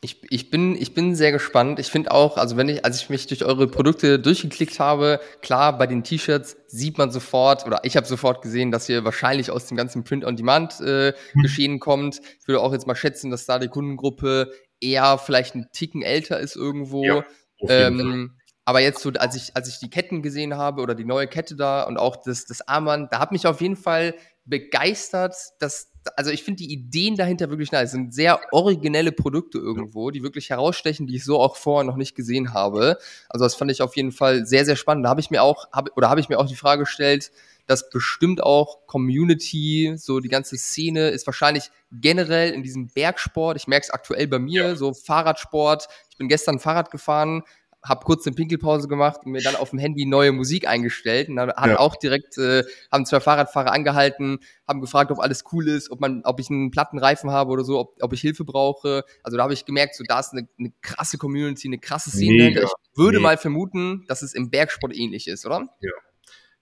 Ich, ich, bin, ich bin sehr gespannt. Ich finde auch, also wenn ich, als ich mich durch eure Produkte durchgeklickt habe, klar, bei den T-Shirts sieht man sofort, oder ich habe sofort gesehen, dass ihr wahrscheinlich aus dem ganzen Print-on-Demand-Geschehen äh, mhm. kommt. Ich würde auch jetzt mal schätzen, dass da die Kundengruppe eher vielleicht ein Ticken älter ist irgendwo. Ja, ähm, aber jetzt so, als ich, als ich die Ketten gesehen habe oder die neue Kette da und auch das, das Armband, da hat mich auf jeden Fall begeistert, dass, also ich finde die Ideen dahinter wirklich nice. Es sind sehr originelle Produkte irgendwo, die wirklich herausstechen, die ich so auch vorher noch nicht gesehen habe. Also das fand ich auf jeden Fall sehr, sehr spannend. Da habe ich mir auch, hab, oder habe ich mir auch die Frage gestellt, dass bestimmt auch Community, so die ganze Szene ist wahrscheinlich generell in diesem Bergsport. Ich merke es aktuell bei mir, ja. so Fahrradsport. Ich bin gestern Fahrrad gefahren, habe kurz eine Pinkelpause gemacht und mir dann auf dem Handy neue Musik eingestellt. Und dann hat ja. auch direkt, äh, haben zwei Fahrradfahrer angehalten, haben gefragt, ob alles cool ist, ob man, ob ich einen platten Reifen habe oder so, ob, ob ich Hilfe brauche. Also da habe ich gemerkt, so da ist eine, eine krasse Community, eine krasse Szene dahinter. Ich würde Mega. mal vermuten, dass es im Bergsport ähnlich ist, oder? Ja.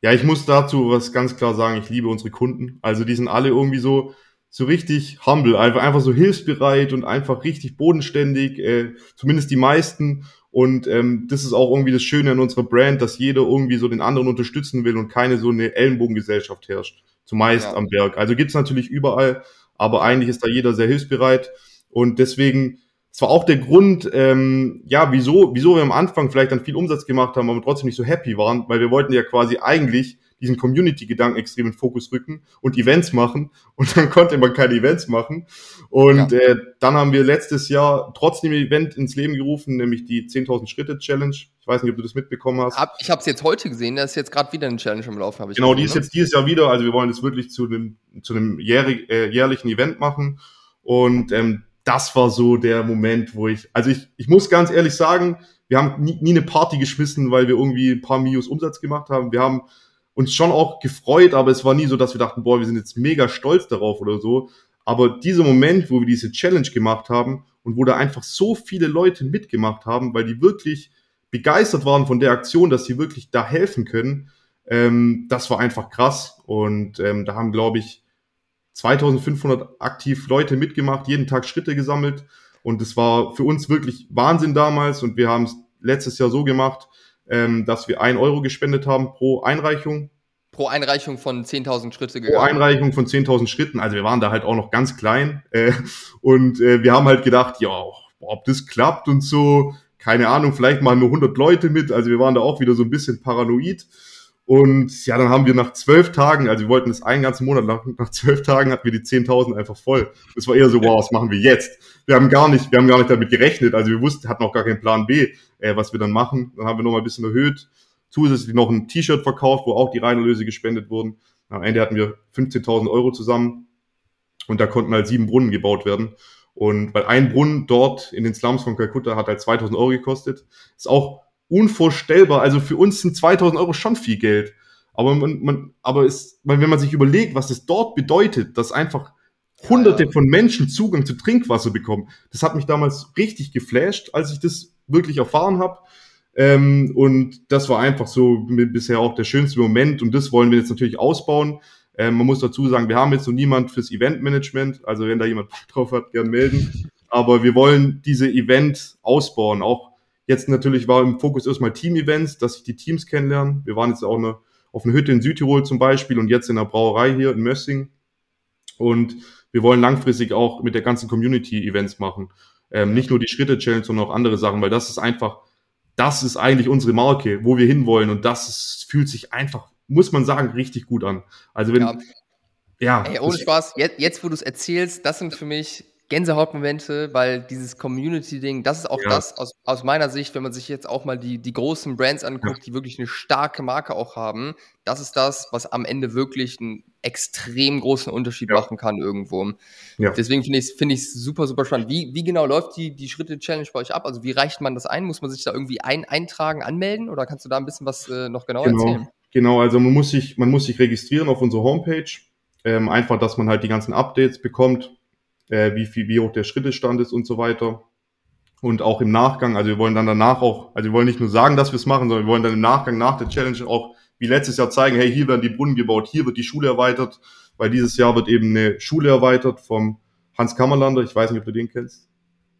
Ja, ich muss dazu was ganz klar sagen. Ich liebe unsere Kunden. Also die sind alle irgendwie so, so richtig humble, einfach, einfach so hilfsbereit und einfach richtig bodenständig, äh, zumindest die meisten. Und ähm, das ist auch irgendwie das Schöne an unserer Brand, dass jeder irgendwie so den anderen unterstützen will und keine so eine Ellenbogengesellschaft herrscht. Zumeist ja. am Berg. Also gibt's natürlich überall, aber eigentlich ist da jeder sehr hilfsbereit. Und deswegen, es war auch der Grund, ähm, ja, wieso, wieso wir am Anfang vielleicht dann viel Umsatz gemacht haben, aber trotzdem nicht so happy waren, weil wir wollten ja quasi eigentlich diesen Community-Gedanken extrem in Fokus rücken und Events machen. Und dann konnte man keine Events machen. Und ja. äh, dann haben wir letztes Jahr trotzdem ein Event ins Leben gerufen, nämlich die 10.000 Schritte Challenge. Ich weiß nicht, ob du das mitbekommen hast. Hab, ich habe es jetzt heute gesehen, da ist jetzt gerade wieder eine Challenge im Laufen. ich genau, gesehen, die ist ne? jetzt dieses Jahr wieder. Also wir wollen das wirklich zu einem, zu einem jährig, äh, jährlichen Event machen. Und ähm, das war so der Moment, wo ich, also ich, ich muss ganz ehrlich sagen, wir haben nie, nie eine Party geschmissen, weil wir irgendwie ein paar Mios Umsatz gemacht haben. Wir haben uns schon auch gefreut, aber es war nie so, dass wir dachten, boah, wir sind jetzt mega stolz darauf oder so. Aber dieser Moment, wo wir diese Challenge gemacht haben und wo da einfach so viele Leute mitgemacht haben, weil die wirklich begeistert waren von der Aktion, dass sie wirklich da helfen können, ähm, das war einfach krass. Und ähm, da haben, glaube ich, 2500 aktiv Leute mitgemacht, jeden Tag Schritte gesammelt. Und es war für uns wirklich Wahnsinn damals. Und wir haben es letztes Jahr so gemacht, ähm, dass wir ein Euro gespendet haben pro Einreichung. Pro Einreichung von 10.000 Schritte gegangen. Pro Einreichung von 10.000 Schritten. Also wir waren da halt auch noch ganz klein. Äh, und äh, wir haben halt gedacht, ja, ob das klappt und so, keine Ahnung, vielleicht mal nur 100 Leute mit. Also wir waren da auch wieder so ein bisschen paranoid. Und ja, dann haben wir nach zwölf Tagen, also wir wollten das einen ganzen Monat lang, nach zwölf Tagen hatten wir die 10.000 einfach voll. Das war eher so, wow, was machen wir jetzt? Wir haben gar nicht, wir haben gar nicht damit gerechnet. Also wir wussten, hatten auch gar keinen Plan B, äh, was wir dann machen. Dann haben wir noch mal ein bisschen erhöht. Zusätzlich noch ein T-Shirt verkauft, wo auch die Reinerlöse gespendet wurden. Am Ende hatten wir 15.000 Euro zusammen. Und da konnten halt sieben Brunnen gebaut werden. Und weil ein Brunnen dort in den Slums von Kalkutta hat halt 2000 Euro gekostet. Ist auch unvorstellbar. Also für uns sind 2000 Euro schon viel Geld. Aber man, man, aber ist, wenn man sich überlegt, was es dort bedeutet, dass einfach Hunderte von Menschen Zugang zu Trinkwasser bekommen, das hat mich damals richtig geflasht, als ich das wirklich erfahren habe. Ähm, und das war einfach so bisher auch der schönste Moment. Und das wollen wir jetzt natürlich ausbauen. Ähm, man muss dazu sagen, wir haben jetzt noch niemand fürs Eventmanagement. Also wenn da jemand drauf hat, gern melden. Aber wir wollen diese Event ausbauen, auch Jetzt natürlich war im Fokus erstmal Team-Events, dass sich die Teams kennenlernen. Wir waren jetzt auch eine, auf einer Hütte in Südtirol zum Beispiel und jetzt in der Brauerei hier in Mössing. Und wir wollen langfristig auch mit der ganzen Community Events machen. Ähm, nicht nur die Schritte-Challenge, sondern auch andere Sachen, weil das ist einfach, das ist eigentlich unsere Marke, wo wir hinwollen und das ist, fühlt sich einfach, muss man sagen, richtig gut an. Also wenn, ja. ja Ey, ohne Spaß, jetzt, jetzt wo du es erzählst, das sind für mich Gänsehautmomente, weil dieses Community-Ding, das ist auch ja. das aus, aus meiner Sicht, wenn man sich jetzt auch mal die, die großen Brands anguckt, ja. die wirklich eine starke Marke auch haben, das ist das, was am Ende wirklich einen extrem großen Unterschied ja. machen kann irgendwo. Deswegen finde ich es find super, super spannend. Wie, wie genau läuft die, die Schritte-Challenge bei euch ab? Also wie reicht man das ein? Muss man sich da irgendwie ein, eintragen, anmelden oder kannst du da ein bisschen was äh, noch genauer genau. erzählen? Genau, also man muss sich, man muss sich registrieren auf unserer Homepage. Ähm, einfach, dass man halt die ganzen Updates bekommt äh, wie viel, wie hoch der Schrittestand ist und so weiter. Und auch im Nachgang, also wir wollen dann danach auch, also wir wollen nicht nur sagen, dass wir es machen, sondern wir wollen dann im Nachgang nach der Challenge auch wie letztes Jahr zeigen, hey, hier werden die Brunnen gebaut, hier wird die Schule erweitert, weil dieses Jahr wird eben eine Schule erweitert vom Hans Kammerlander, ich weiß nicht, ob du den kennst.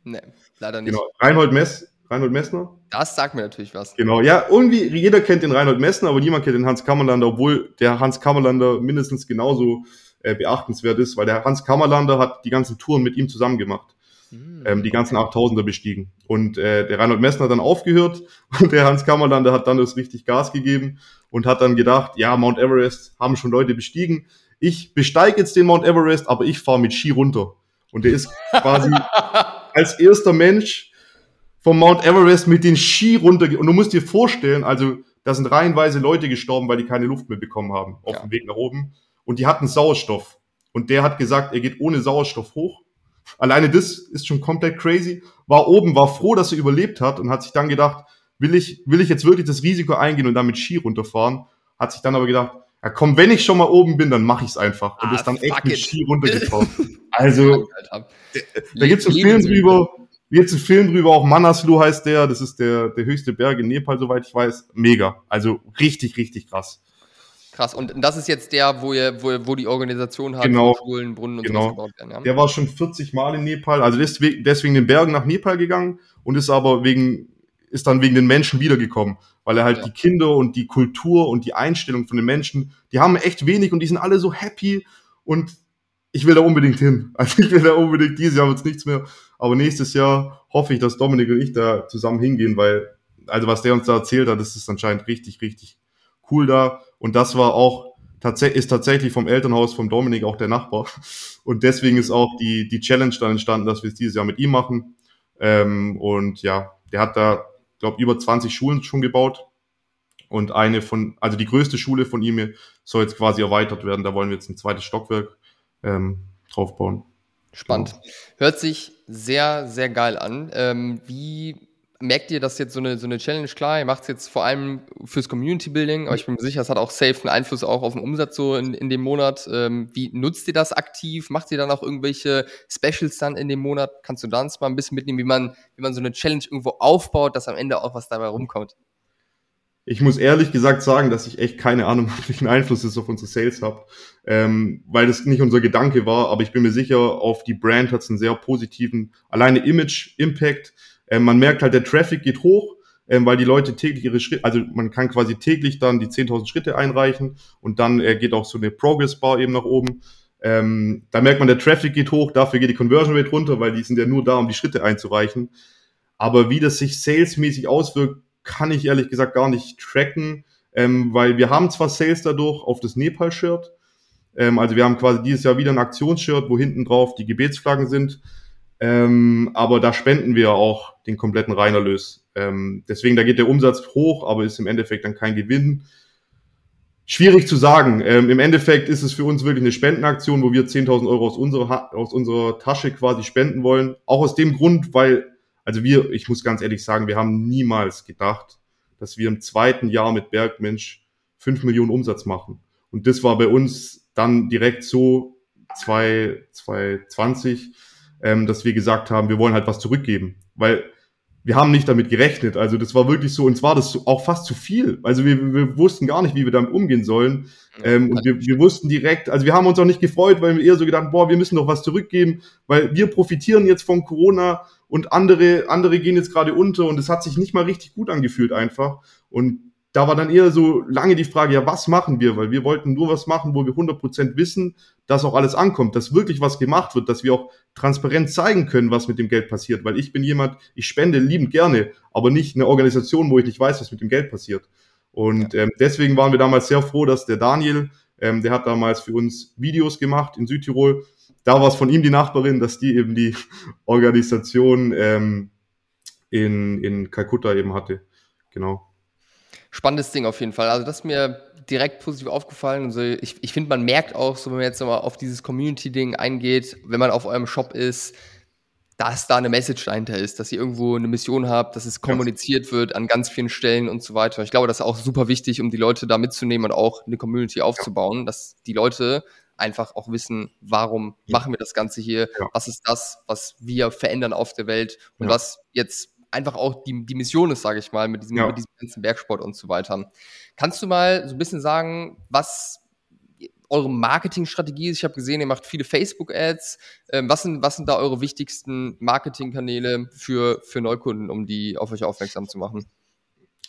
Nee, leider nicht. Genau, Reinhold Mess, Reinhold Messner. Das sagt mir natürlich was. Genau, ja, irgendwie, jeder kennt den Reinhold Messner, aber niemand kennt den Hans Kammerlander, obwohl der Hans Kammerlander mindestens genauso äh, beachtenswert ist, weil der Hans Kammerlander hat die ganzen Touren mit ihm zusammen gemacht. Hm. Ähm, die ganzen 8000er bestiegen. Und äh, der Reinhold Messner hat dann aufgehört und der Hans Kammerlander hat dann das richtig Gas gegeben und hat dann gedacht, ja, Mount Everest haben schon Leute bestiegen. Ich besteige jetzt den Mount Everest, aber ich fahre mit Ski runter. Und der ist quasi als erster Mensch vom Mount Everest mit den Ski runter. Und du musst dir vorstellen, also da sind reihenweise Leute gestorben, weil die keine Luft mehr bekommen haben auf ja. dem Weg nach oben. Und die hatten Sauerstoff. Und der hat gesagt, er geht ohne Sauerstoff hoch. Alleine das ist schon komplett crazy. War oben, war froh, dass er überlebt hat und hat sich dann gedacht, will ich, will ich jetzt wirklich das Risiko eingehen und damit Ski runterfahren? Hat sich dann aber gedacht, ja komm, wenn ich schon mal oben bin, dann mache ich es einfach. Und ah, ist dann echt mit Ski runtergefahren. also, da, da gibt's einen Film drüber, jetzt einen Film drüber, auch Manaslu heißt der, das ist der, der höchste Berg in Nepal, soweit ich weiß. Mega. Also richtig, richtig krass. Krass, und das ist jetzt der, wo, ihr, wo, wo die Organisation hat, genau. Schulen, Brunnen und genau. gebaut werden. Ja? Der war schon 40 Mal in Nepal, also deswegen, deswegen den Bergen nach Nepal gegangen und ist aber wegen, ist dann wegen den Menschen wiedergekommen, weil er halt ja. die Kinder und die Kultur und die Einstellung von den Menschen, die haben echt wenig und die sind alle so happy und ich will da unbedingt hin. Also ich will da unbedingt, dieses Jahr wird's nichts mehr, aber nächstes Jahr hoffe ich, dass Dominik und ich da zusammen hingehen, weil, also was der uns da erzählt hat, das ist anscheinend richtig, richtig cool da. Und das war auch ist tatsächlich vom Elternhaus vom Dominik auch der Nachbar. Und deswegen ist auch die, die Challenge dann entstanden, dass wir es dieses Jahr mit ihm machen. Ähm, und ja, der hat da, glaube über 20 Schulen schon gebaut. Und eine von, also die größte Schule von ihm soll jetzt quasi erweitert werden. Da wollen wir jetzt ein zweites Stockwerk ähm, draufbauen. Spannend. Genau. Hört sich sehr, sehr geil an. Ähm, wie merkt ihr, dass jetzt so eine, so eine Challenge, klar, ihr macht es jetzt vor allem fürs Community Building, aber ich bin mir sicher, es hat auch safe einen Einfluss auch auf den Umsatz so in, in dem Monat. Ähm, wie nutzt ihr das aktiv? Macht ihr dann auch irgendwelche Specials dann in dem Monat? Kannst du da uns mal ein bisschen mitnehmen, wie man, wie man so eine Challenge irgendwo aufbaut, dass am Ende auch was dabei rumkommt? Ich muss ehrlich gesagt sagen, dass ich echt keine Ahnung, welchen Einfluss es auf unsere Sales hat, ähm, weil das nicht unser Gedanke war, aber ich bin mir sicher, auf die Brand hat es einen sehr positiven, alleine Image-Impact ähm, man merkt halt, der Traffic geht hoch, ähm, weil die Leute täglich ihre Schritte, also man kann quasi täglich dann die 10.000 Schritte einreichen und dann äh, geht auch so eine Progress Bar eben nach oben. Ähm, da merkt man, der Traffic geht hoch, dafür geht die Conversion Rate runter, weil die sind ja nur da, um die Schritte einzureichen. Aber wie das sich salesmäßig auswirkt, kann ich ehrlich gesagt gar nicht tracken, ähm, weil wir haben zwar Sales dadurch auf das Nepal-Shirt, ähm, also wir haben quasi dieses Jahr wieder ein Aktionsshirt, wo hinten drauf die Gebetsflaggen sind. Ähm, aber da spenden wir auch den kompletten Reinerlös. Ähm, deswegen, da geht der Umsatz hoch, aber ist im Endeffekt dann kein Gewinn. Schwierig zu sagen. Ähm, Im Endeffekt ist es für uns wirklich eine Spendenaktion, wo wir 10.000 Euro aus unserer, aus unserer Tasche quasi spenden wollen. Auch aus dem Grund, weil, also wir, ich muss ganz ehrlich sagen, wir haben niemals gedacht, dass wir im zweiten Jahr mit Bergmensch 5 Millionen Umsatz machen. Und das war bei uns dann direkt so 2020 ähm, dass wir gesagt haben, wir wollen halt was zurückgeben, weil wir haben nicht damit gerechnet. Also das war wirklich so, uns war das auch fast zu viel. Also wir, wir wussten gar nicht, wie wir damit umgehen sollen. Ähm, und wir, wir wussten direkt, also wir haben uns auch nicht gefreut, weil wir eher so gedacht, boah, wir müssen doch was zurückgeben, weil wir profitieren jetzt von Corona und andere, andere gehen jetzt gerade unter und es hat sich nicht mal richtig gut angefühlt einfach. Und da war dann eher so lange die Frage, ja, was machen wir? Weil wir wollten nur was machen, wo wir 100% wissen, dass auch alles ankommt, dass wirklich was gemacht wird, dass wir auch transparent zeigen können, was mit dem Geld passiert. Weil ich bin jemand, ich spende liebend gerne, aber nicht eine Organisation, wo ich nicht weiß, was mit dem Geld passiert. Und ja. ähm, deswegen waren wir damals sehr froh, dass der Daniel, ähm, der hat damals für uns Videos gemacht in Südtirol. Da war es von ihm die Nachbarin, dass die eben die Organisation ähm, in, in Kalkutta eben hatte. Genau spannendes Ding auf jeden Fall. Also das ist mir direkt positiv aufgefallen. Also ich, ich finde, man merkt auch, so wenn man jetzt nochmal auf dieses Community-Ding eingeht, wenn man auf eurem Shop ist, dass da eine Message dahinter ist, dass ihr irgendwo eine Mission habt, dass es kommuniziert wird an ganz vielen Stellen und so weiter. Ich glaube, das ist auch super wichtig, um die Leute da mitzunehmen und auch eine Community aufzubauen, dass die Leute einfach auch wissen, warum machen wir das Ganze hier, ja. was ist das, was wir verändern auf der Welt und ja. was jetzt einfach auch die, die Mission ist, sage ich mal, mit diesem, ja. mit diesem ganzen Bergsport und so weiter. Kannst du mal so ein bisschen sagen, was eure Marketingstrategie ist. Ich habe gesehen, ihr macht viele Facebook-Ads. Ähm, was, sind, was sind da eure wichtigsten Marketingkanäle für, für Neukunden, um die auf euch aufmerksam zu machen?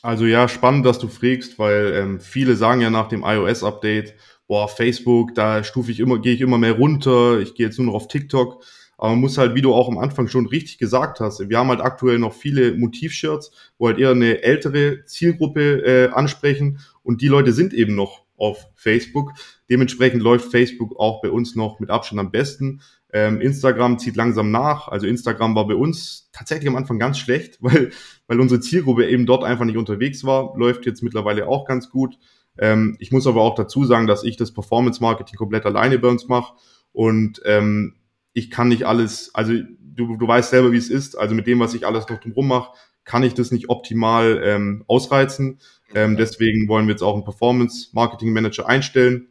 Also ja, spannend, dass du fragst, weil ähm, viele sagen ja nach dem iOS-Update, boah, Facebook, da stufe ich immer, gehe ich immer mehr runter, ich gehe jetzt nur noch auf TikTok. Aber man muss halt, wie du auch am Anfang schon richtig gesagt hast, wir haben halt aktuell noch viele Motivshirts, wo halt eher eine ältere Zielgruppe äh, ansprechen und die Leute sind eben noch auf Facebook. Dementsprechend läuft Facebook auch bei uns noch mit Abstand am besten. Ähm, Instagram zieht langsam nach. Also Instagram war bei uns tatsächlich am Anfang ganz schlecht, weil, weil unsere Zielgruppe eben dort einfach nicht unterwegs war. Läuft jetzt mittlerweile auch ganz gut. Ähm, ich muss aber auch dazu sagen, dass ich das Performance Marketing komplett alleine bei uns mache und ähm, ich kann nicht alles, also du, du weißt selber, wie es ist, also mit dem, was ich alles noch drumherum mache, kann ich das nicht optimal ähm, ausreizen. Ähm, deswegen wollen wir jetzt auch einen Performance Marketing Manager einstellen.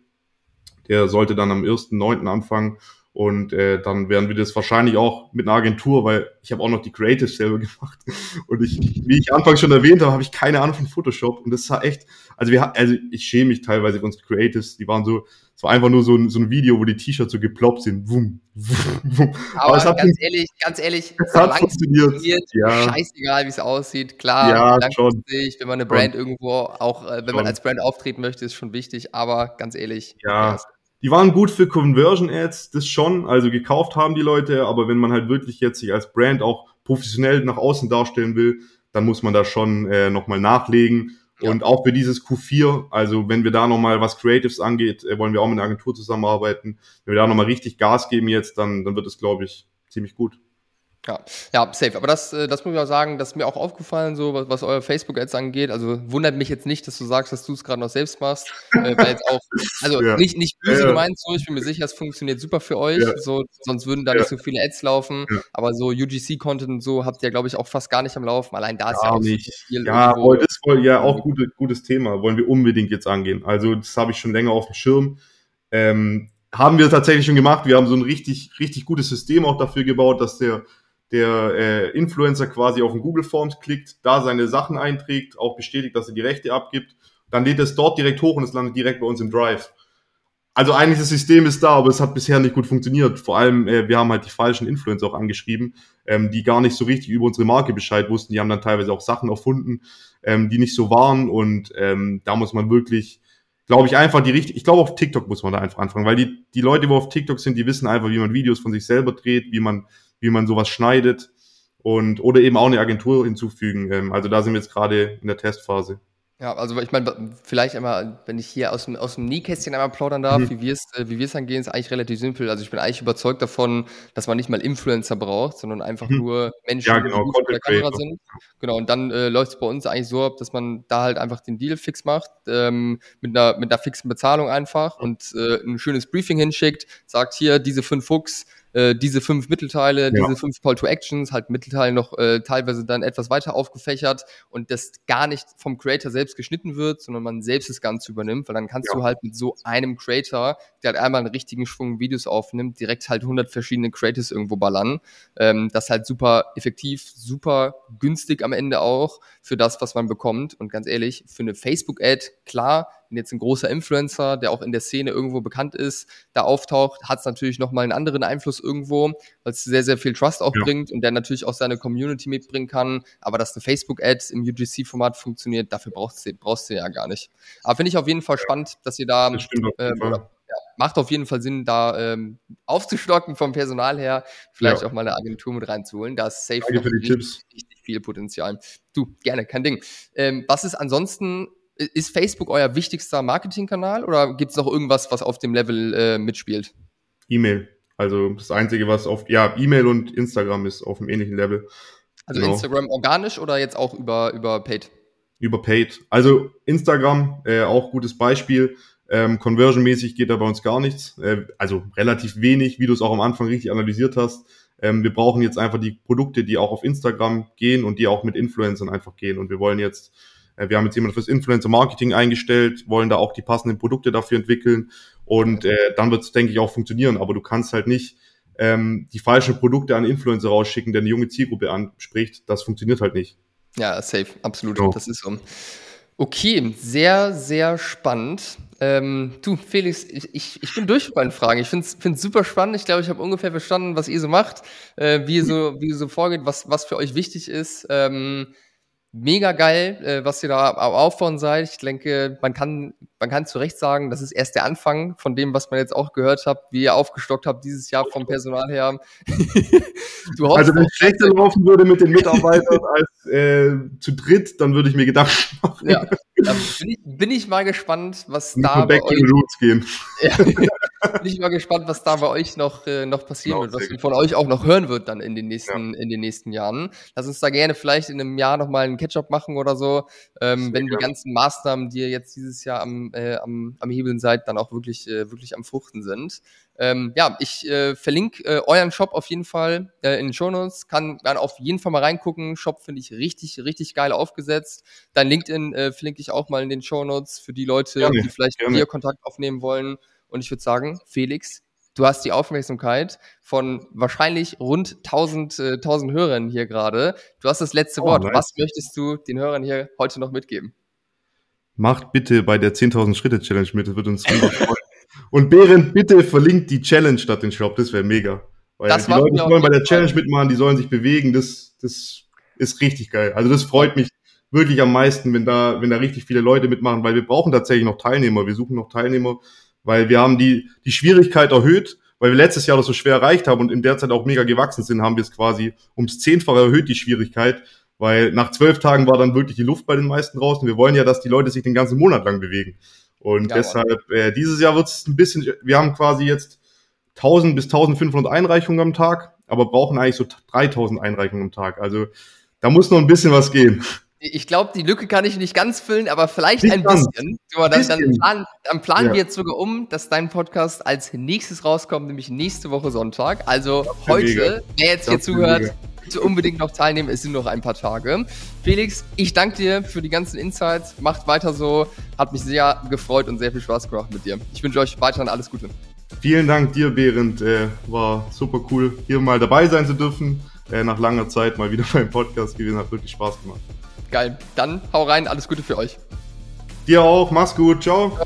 Der sollte dann am 1.9. anfangen und äh, dann werden wir das wahrscheinlich auch mit einer Agentur, weil ich habe auch noch die Creatives selber gemacht. Und ich, wie ich anfangs schon erwähnt habe, habe ich keine Ahnung von Photoshop. Und das war echt, also wir also ich schäme mich teilweise für unsere Creatives, die waren so, es war einfach nur so ein, so ein Video, wo die T-Shirts so geploppt sind. Wum, wum, wum. Aber, Aber es hat ganz ehrlich, ganz ehrlich, es hat funktioniert. funktioniert. Ja. Scheißegal, wie es aussieht. Klar, ja, langfristig, wenn man eine Brand schon. irgendwo auch, äh, wenn schon. man als Brand auftreten möchte, ist schon wichtig. Aber ganz ehrlich, ja. Die waren gut für Conversion Ads, das schon, also gekauft haben die Leute, aber wenn man halt wirklich jetzt sich als Brand auch professionell nach außen darstellen will, dann muss man da schon äh, nochmal nachlegen. Ja. Und auch für dieses Q4, also wenn wir da nochmal was Creatives angeht, äh, wollen wir auch mit einer Agentur zusammenarbeiten. Wenn wir da nochmal richtig Gas geben jetzt, dann, dann wird es, glaube ich, ziemlich gut. Ja, ja, safe. Aber das, äh, das muss ich auch sagen, das ist mir auch aufgefallen, so was, was euer Facebook-Ads angeht. Also wundert mich jetzt nicht, dass du sagst, dass du es gerade noch selbst machst. Äh, weil jetzt auch, also ja. nicht, nicht böse ja, gemeint, so, ich bin mir sicher, es funktioniert super für euch. Ja. So, sonst würden da nicht so viele Ads laufen. Aber so UGC-Content und so habt ihr, glaube ich, auch fast gar nicht am Laufen. Allein da ist ja auch nicht. So viel. Ja, irgendwo. das ist ja auch gute, gutes Thema. Wollen wir unbedingt jetzt angehen. Also, das habe ich schon länger auf dem Schirm. Ähm, haben wir tatsächlich schon gemacht. Wir haben so ein richtig, richtig gutes System auch dafür gebaut, dass der der äh, Influencer quasi auf den Google Forms klickt, da seine Sachen einträgt, auch bestätigt, dass er die Rechte abgibt, dann lädt es dort direkt hoch und es landet direkt bei uns im Drive. Also eigentlich das System ist da, aber es hat bisher nicht gut funktioniert. Vor allem, äh, wir haben halt die falschen Influencer auch angeschrieben, ähm, die gar nicht so richtig über unsere Marke Bescheid wussten. Die haben dann teilweise auch Sachen erfunden, ähm, die nicht so waren. Und ähm, da muss man wirklich, glaube ich, einfach die richtig. Ich glaube, auf TikTok muss man da einfach anfangen, weil die, die Leute, die auf TikTok sind, die wissen einfach, wie man Videos von sich selber dreht, wie man wie man sowas schneidet und oder eben auch eine Agentur hinzufügen. Ähm, also da sind wir jetzt gerade in der Testphase. Ja, also ich meine, vielleicht einmal, wenn ich hier aus dem, aus dem Nähkästchen einmal plaudern darf, mhm. wie wir es äh, wie wir es angehen, ist eigentlich relativ simpel. Also ich bin eigentlich überzeugt davon, dass man nicht mal Influencer braucht, sondern einfach mhm. nur Menschen, ja, genau, die gut der Kamera sind. Genau, und dann äh, läuft es bei uns eigentlich so ab, dass man da halt einfach den Deal fix macht, ähm, mit, einer, mit einer fixen Bezahlung einfach und äh, ein schönes Briefing hinschickt, sagt hier, diese fünf Fuchs, äh, diese fünf Mittelteile, ja. diese fünf Call to Actions, halt Mittelteile noch äh, teilweise dann etwas weiter aufgefächert und das gar nicht vom Creator selbst geschnitten wird, sondern man selbst das Ganze übernimmt, weil dann kannst ja. du halt mit so einem Creator, der halt einmal einen richtigen Schwung Videos aufnimmt, direkt halt 100 verschiedene Creators irgendwo ballern. Ähm, das halt super effektiv, super günstig am Ende auch für das, was man bekommt. Und ganz ehrlich, für eine Facebook-Ad, klar, wenn jetzt ein großer Influencer, der auch in der Szene irgendwo bekannt ist, da auftaucht, hat es natürlich nochmal einen anderen Einfluss irgendwo, weil es sehr, sehr viel Trust auch ja. bringt und der natürlich auch seine Community mitbringen kann. Aber dass eine Facebook-Ad im UGC-Format funktioniert, dafür brauchst du, brauchst du ja gar nicht. Aber finde ich auf jeden Fall spannend, dass ihr da ähm, ja, macht auf jeden Fall Sinn, da ähm, aufzustocken vom Personal her, vielleicht ja. auch mal eine Agentur mit reinzuholen. Da ist safe Danke für die Tipps. richtig viel Potenzial. Du, gerne, kein Ding. Ähm, was ist ansonsten ist Facebook euer wichtigster Marketingkanal oder gibt es noch irgendwas, was auf dem Level äh, mitspielt? E-Mail. Also das Einzige, was auf, ja, E-Mail und Instagram ist auf einem ähnlichen Level. Also genau. Instagram organisch oder jetzt auch über, über Paid? Über Paid. Also Instagram, äh, auch gutes Beispiel. Ähm, Conversion-mäßig geht da bei uns gar nichts. Äh, also relativ wenig, wie du es auch am Anfang richtig analysiert hast. Ähm, wir brauchen jetzt einfach die Produkte, die auch auf Instagram gehen und die auch mit Influencern einfach gehen. Und wir wollen jetzt wir haben jetzt jemanden fürs Influencer-Marketing eingestellt, wollen da auch die passenden Produkte dafür entwickeln und äh, dann wird es, denke ich, auch funktionieren. Aber du kannst halt nicht ähm, die falschen Produkte an Influencer rausschicken, der eine junge Zielgruppe anspricht. Das funktioniert halt nicht. Ja, safe, absolut. So. Das ist so. Okay, sehr, sehr spannend. Ähm, du, Felix, ich, ich, ich bin durch mit meinen Fragen. Ich finde es super spannend. Ich glaube, ich habe ungefähr verstanden, was ihr so macht, äh, wie, ihr so, wie ihr so vorgeht, was, was für euch wichtig ist. Ähm, mega geil, äh, was ihr da aufbauen seid. Ich denke, man kann, man kann zu Recht sagen, das ist erst der Anfang von dem, was man jetzt auch gehört hat, wie ihr aufgestockt habt dieses Jahr vom Personal her. du also wenn es schlechter laufen würde mit den Mitarbeitern als äh, zu dritt, dann würde ich mir Gedanken machen. Ja, bin ich, bin ich mal gespannt, was da bei euch... Roots gehen. Ja, bin ich mal gespannt, was da bei euch noch, äh, noch passieren genau, wird, was von euch auch noch hören wird dann in den nächsten, ja. in den nächsten Jahren. Lass uns da gerne vielleicht in einem Jahr nochmal einen Ketchup machen oder so, ähm, wenn die ganzen Maßnahmen, die ihr jetzt dieses Jahr am, äh, am, am Hebeln seid, dann auch wirklich, äh, wirklich am Fruchten sind. Ähm, ja, ich äh, verlinke äh, euren Shop auf jeden Fall äh, in den Shownotes. Kann man auf jeden Fall mal reingucken. Shop finde ich richtig, richtig geil aufgesetzt. Dein LinkedIn äh, verlinke ich auch mal in den Shownotes für die Leute, gerne, die vielleicht gerne. mit dir Kontakt aufnehmen wollen. Und ich würde sagen, Felix, du hast die Aufmerksamkeit von wahrscheinlich rund 1000, äh, 1000 Hörern hier gerade. Du hast das letzte oh, Wort. Nice. Was möchtest du den Hörern hier heute noch mitgeben? Macht bitte bei der 10.000 Schritte Challenge mit, das wird uns freuen. Und Behrend, bitte verlinkt die Challenge statt den Shop, das wäre mega. Weil das die Leute sollen bei der Challenge mitmachen, die sollen sich bewegen, das, das ist richtig geil. Also das freut mich wirklich am meisten, wenn da, wenn da richtig viele Leute mitmachen, weil wir brauchen tatsächlich noch Teilnehmer. Wir suchen noch Teilnehmer, weil wir haben die, die Schwierigkeit erhöht, weil wir letztes Jahr das so schwer erreicht haben und in der Zeit auch mega gewachsen sind, haben wir es quasi ums Zehnfache erhöht, die Schwierigkeit, weil nach zwölf Tagen war dann wirklich die Luft bei den meisten draußen. Wir wollen ja, dass die Leute sich den ganzen Monat lang bewegen. Und ja, deshalb, äh, dieses Jahr wird es ein bisschen, wir haben quasi jetzt 1000 bis 1500 Einreichungen am Tag, aber brauchen eigentlich so 3000 Einreichungen am Tag. Also da muss noch ein bisschen was gehen. Ich glaube, die Lücke kann ich nicht ganz füllen, aber vielleicht nicht ein ganz. bisschen. So, dann, dann, planen, dann planen ja. wir jetzt sogar um, dass dein Podcast als nächstes rauskommt, nämlich nächste Woche Sonntag. Also heute, mega. wer jetzt hier zuhört, bitte unbedingt noch teilnehmen. Es sind noch ein paar Tage. Felix, ich danke dir für die ganzen Insights. Macht weiter so. Hat mich sehr gefreut und sehr viel Spaß gemacht mit dir. Ich wünsche euch weiterhin alles Gute. Vielen Dank dir, Behrend. Äh, war super cool, hier mal dabei sein zu dürfen. Äh, nach langer Zeit mal wieder beim Podcast gewesen. Hat wirklich Spaß gemacht. Geil. Dann hau rein, alles Gute für euch. Dir auch, mach's gut, ciao. Ja.